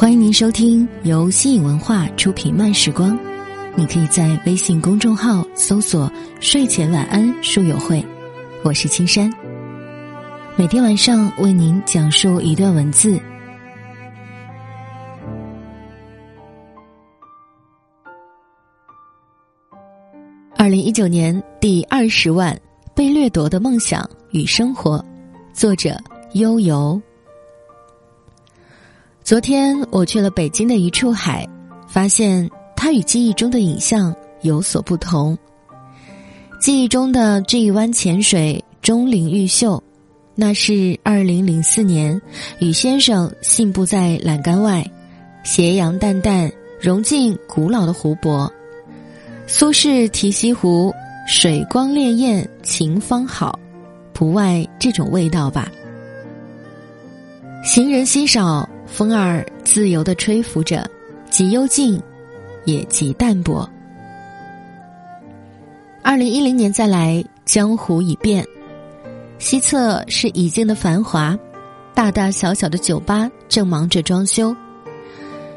欢迎您收听由新影文化出品《慢时光》，你可以在微信公众号搜索“睡前晚安书友会”，我是青山。每天晚上为您讲述一段文字。二零一九年第二十万被掠夺的梦想与生活，作者悠游。昨天我去了北京的一处海，发现它与记忆中的影像有所不同。记忆中的这一湾浅水钟灵毓秀，那是二零零四年雨先生信步在栏杆外，斜阳淡淡融进古老的湖泊。苏轼题西湖，水光潋滟晴方好，不外这种味道吧。行人稀少。风儿自由的吹拂着，极幽静，也极淡泊。二零一零年再来，江湖已变，西侧是已经的繁华，大大小小的酒吧正忙着装修，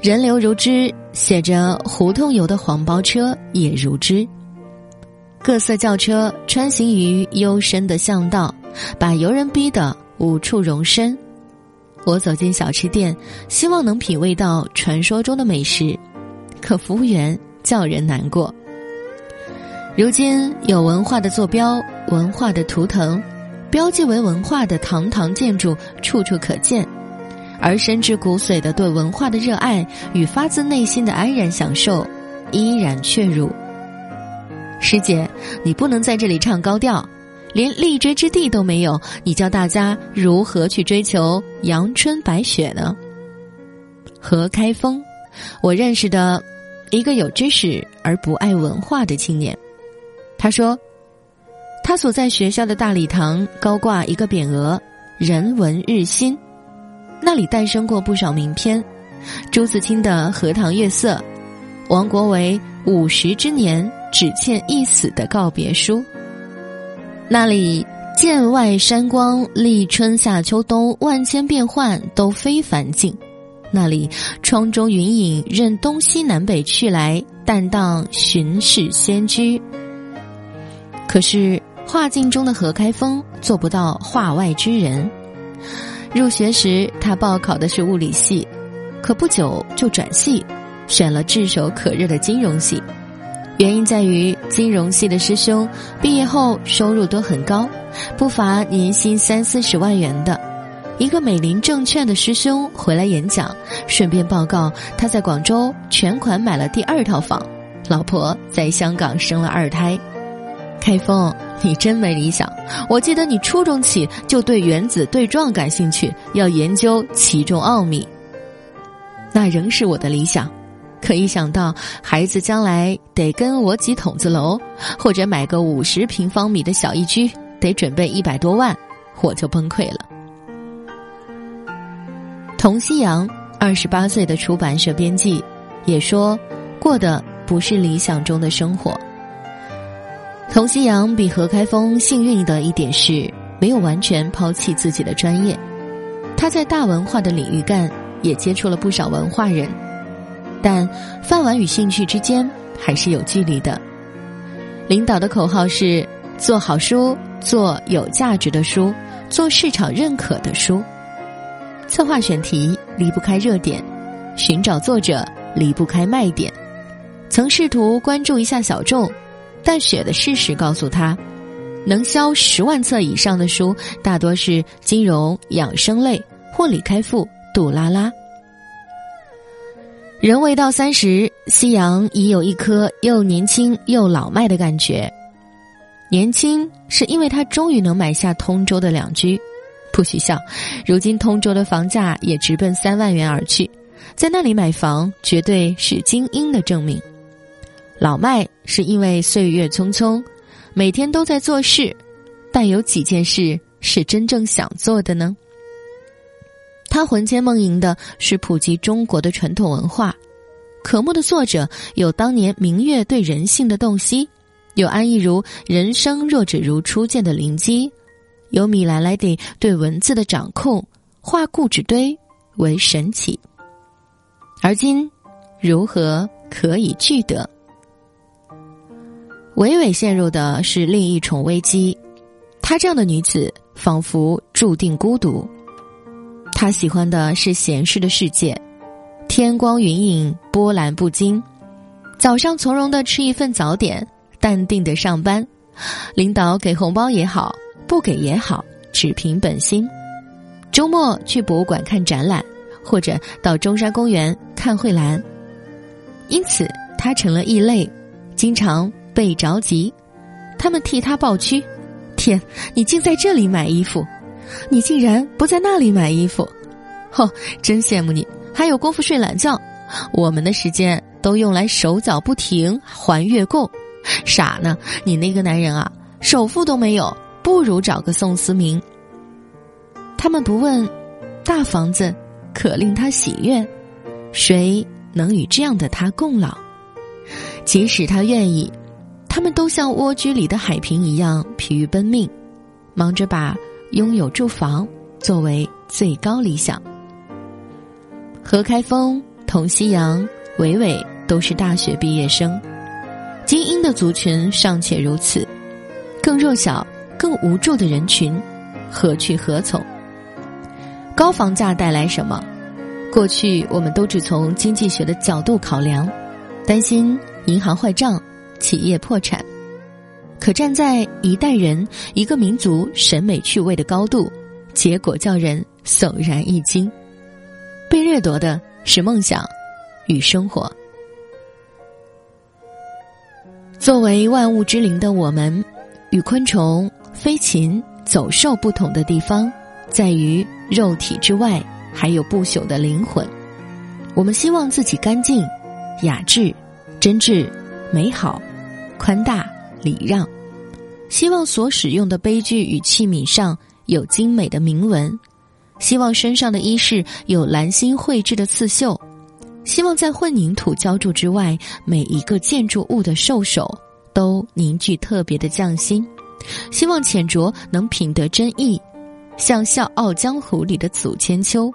人流如织，写着“胡同游”的黄包车也如织，各色轿车穿行于幽深的巷道，把游人逼得无处容身。我走进小吃店，希望能品味到传说中的美食，可服务员叫人难过。如今有文化的坐标、文化的图腾，标记为文化的堂堂建筑处处可见，而深至骨髓的对文化的热爱与发自内心的安然享受，依然却如。师姐，你不能在这里唱高调。连立锥之地都没有，你教大家如何去追求阳春白雪呢？何开封，我认识的一个有知识而不爱文化的青年。他说，他所在学校的大礼堂高挂一个匾额“人文日新”，那里诞生过不少名篇，朱自清的《荷塘月色》，王国维五十之年只欠一死的告别书。那里剑外山光，立春夏秋冬，万千变幻都非凡境。那里窗中云影任东西南北去来，淡荡寻世仙居。可是画境中的何开封做不到画外之人。入学时他报考的是物理系，可不久就转系，选了炙手可热的金融系。原因在于金融系的师兄毕业后收入都很高，不乏年薪三四十万元的。一个美林证券的师兄回来演讲，顺便报告他在广州全款买了第二套房，老婆在香港生了二胎。开封，你真没理想。我记得你初中起就对原子对撞感兴趣，要研究其中奥秘。那仍是我的理想。可一想到孩子将来得跟我挤筒子楼，或者买个五十平方米的小一居，得准备一百多万，我就崩溃了。童夕阳，二十八岁的出版社编辑，也说过的不是理想中的生活。童夕阳比何开封幸运的一点是，没有完全抛弃自己的专业，他在大文化的领域干，也接触了不少文化人。但饭碗与兴趣之间还是有距离的。领导的口号是：做好书，做有价值的书，做市场认可的书。策划选题离不开热点，寻找作者离不开卖点。曾试图关注一下小众，但血的事实告诉他，能销十万册以上的书，大多是金融、养生类或李开复、杜拉拉。人未到三十，夕阳已有一颗又年轻又老迈的感觉。年轻是因为他终于能买下通州的两居，不许笑。如今通州的房价也直奔三万元而去，在那里买房绝对是精英的证明。老迈是因为岁月匆匆，每天都在做事，但有几件事是真正想做的呢？他魂牵梦萦的是普及中国的传统文化，渴慕的作者有当年明月对人性的洞悉，有安逸如人生若只如初见的灵机，有米兰莱蒂对文字的掌控，化故纸堆为神奇。而今如何可以聚得？伟伟陷入的是另一重危机。她这样的女子，仿佛注定孤独。他喜欢的是闲适的世界，天光云影，波澜不惊。早上从容的吃一份早点，淡定的上班。领导给红包也好，不给也好，只凭本心。周末去博物馆看展览，或者到中山公园看蕙兰。因此，他成了异类，经常。被着急，他们替他抱屈。天，你竟在这里买衣服，你竟然不在那里买衣服，吼，真羡慕你，还有功夫睡懒觉。我们的时间都用来手脚不停还月供，傻呢。你那个男人啊，首付都没有，不如找个宋思明。他们不问，大房子可令他喜悦，谁能与这样的他共老？即使他愿意。他们都像蜗居里的海平一样疲于奔命，忙着把拥有住房作为最高理想。何开峰、童夕阳、伟伟都是大学毕业生，精英的族群尚且如此，更弱小、更无助的人群何去何从？高房价带来什么？过去我们都只从经济学的角度考量，担心银行坏账。企业破产，可站在一代人、一个民族审美趣味的高度，结果叫人悚然一惊。被掠夺的是梦想与生活。作为万物之灵的我们，与昆虫、飞禽、走兽不同的地方，在于肉体之外还有不朽的灵魂。我们希望自己干净、雅致、真挚、美好。宽大礼让，希望所使用的杯具与器皿上有精美的铭文，希望身上的衣饰有蓝心绘制的刺绣，希望在混凝土浇筑之外，每一个建筑物的兽首都凝聚特别的匠心，希望浅酌能品得真意，像《笑傲江湖》里的祖千秋，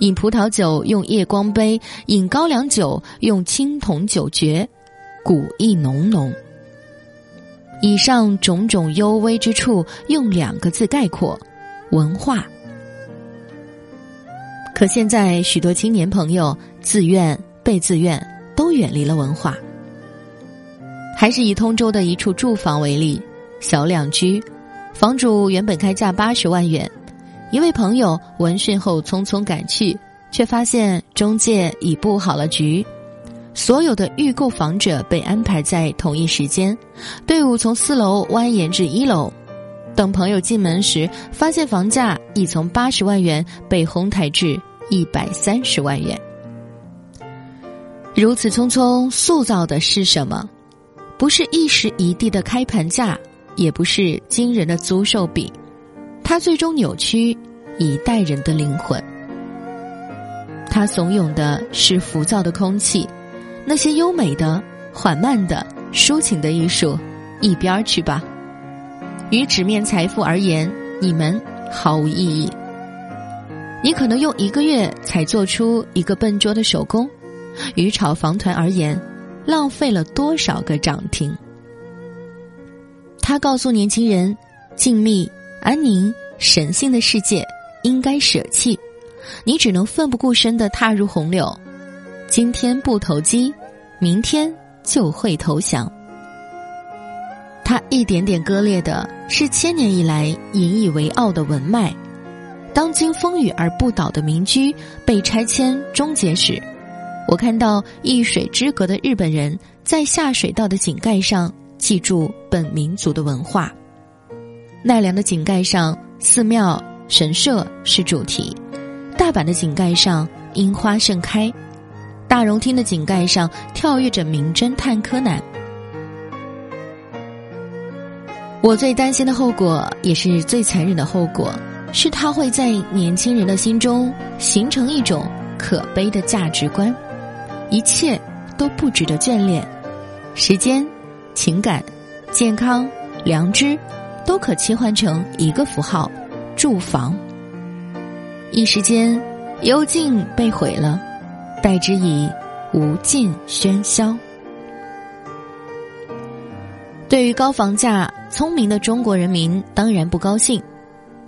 饮葡萄酒用夜光杯，饮高粱酒用青铜酒爵。古意浓浓。以上种种幽微之处，用两个字概括：文化。可现在许多青年朋友自愿被自愿都远离了文化。还是以通州的一处住房为例，小两居，房主原本开价八十万元，一位朋友闻讯后匆匆赶去，却发现中介已布好了局。所有的预购房者被安排在同一时间，队伍从四楼蜿蜒至一楼。等朋友进门时，发现房价已从八十万元被哄抬至一百三十万元。如此匆匆塑造的是什么？不是一时一地的开盘价，也不是惊人的租售比，它最终扭曲一代人的灵魂。它怂恿的是浮躁的空气。那些优美的、缓慢的、抒情的艺术，一边儿去吧。与纸面财富而言，你们毫无意义。你可能用一个月才做出一个笨拙的手工，与炒房团而言，浪费了多少个涨停？他告诉年轻人：静谧、安宁、神性的世界应该舍弃，你只能奋不顾身的踏入洪流。今天不投机，明天就会投降。他一点点割裂的是千年以来引以为傲的文脉。当今风雨而不倒的民居被拆迁终结时，我看到一水之隔的日本人在下水道的井盖上记住本民族的文化。奈良的井盖上，寺庙神社是主题；大阪的井盖上，樱花盛开。大荣厅的井盖上跳跃着名侦探柯南。我最担心的后果，也是最残忍的后果，是它会在年轻人的心中形成一种可悲的价值观：一切都不值得眷恋，时间、情感、健康、良知，都可切换成一个符号——住房。一时间，幽静被毁了。代之以无尽喧嚣。对于高房价，聪明的中国人民当然不高兴。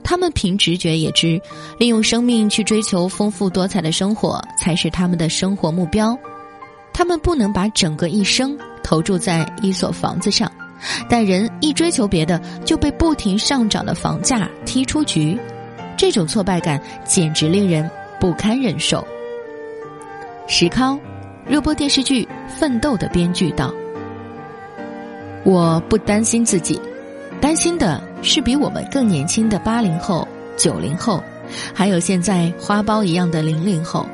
他们凭直觉也知，利用生命去追求丰富多彩的生活才是他们的生活目标。他们不能把整个一生投注在一所房子上，但人一追求别的，就被不停上涨的房价踢出局。这种挫败感简直令人不堪忍受。石康，热播电视剧《奋斗》的编剧道：“我不担心自己，担心的。”是比我们更年轻的八零后、九零后，还有现在花苞一样的零零后，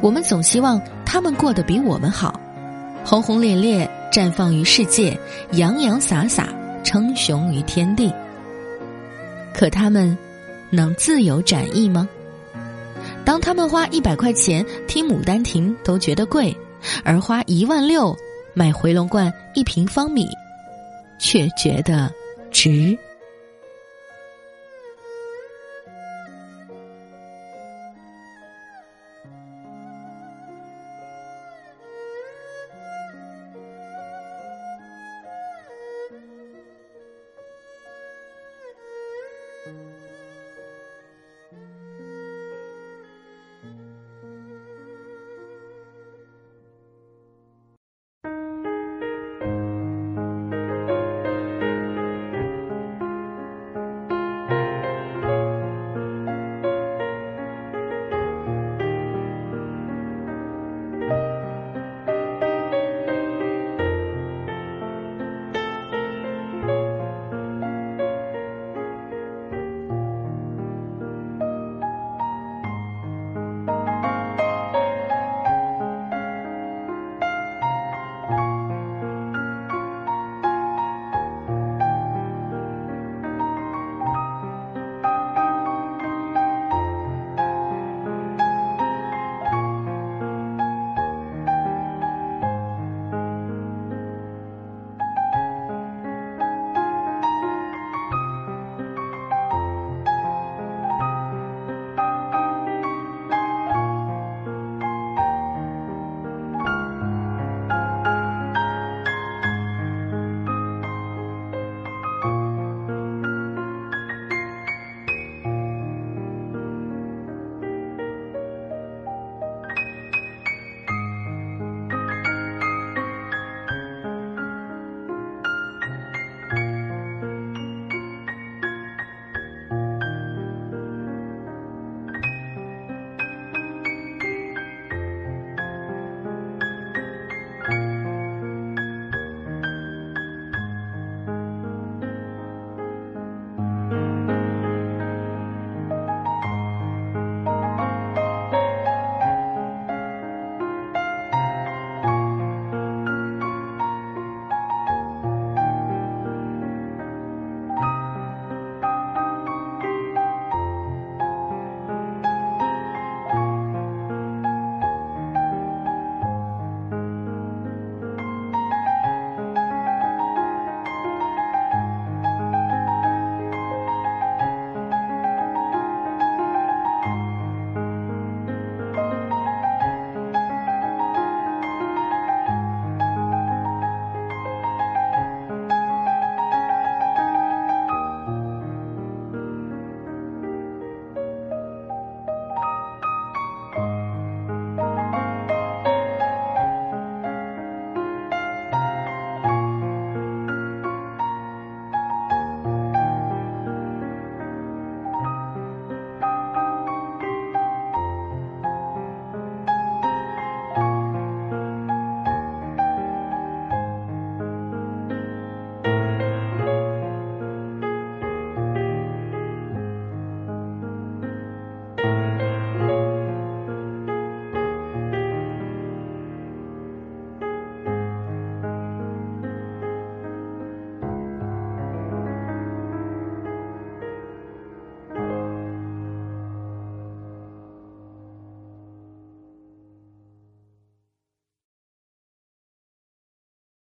我们总希望他们过得比我们好，轰轰烈烈绽放于世界，洋洋洒洒称雄于天地。可他们能自由展翼吗？当他们花一百块钱听《牡丹亭》都觉得贵，而花一万六买回龙观一平方米，却觉得。值。